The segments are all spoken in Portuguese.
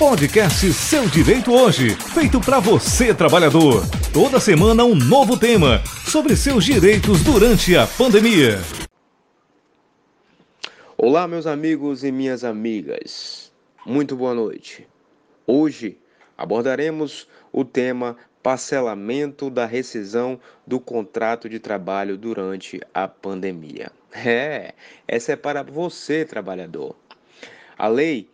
Podcast Seu Direito Hoje, feito para você, trabalhador. Toda semana um novo tema sobre seus direitos durante a pandemia. Olá, meus amigos e minhas amigas. Muito boa noite. Hoje abordaremos o tema parcelamento da rescisão do contrato de trabalho durante a pandemia. É, essa é para você, trabalhador. A lei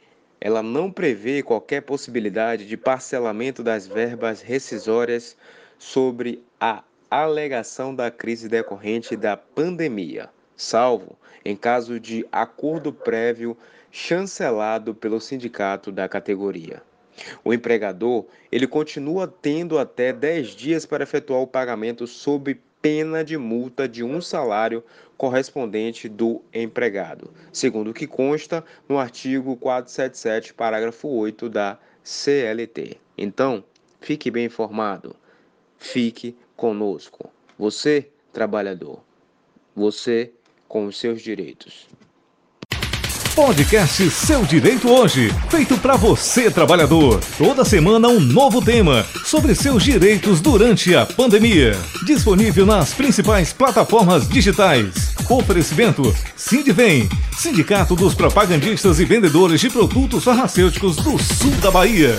ela não prevê qualquer possibilidade de parcelamento das verbas rescisórias sobre a alegação da crise decorrente da pandemia, salvo em caso de acordo prévio chancelado pelo sindicato da categoria. O empregador, ele continua tendo até 10 dias para efetuar o pagamento sob pena de multa de um salário correspondente do empregado, segundo o que consta no artigo 477, parágrafo 8 da CLT. Então, fique bem informado. Fique conosco. Você, trabalhador. Você com os seus direitos. Podcast Seu Direito Hoje, feito para você, trabalhador. Toda semana um novo tema sobre seus direitos durante a pandemia. Disponível nas principais plataformas digitais. Oferecimento Sindivem, Sindicato dos Propagandistas e Vendedores de Produtos Farmacêuticos do Sul da Bahia.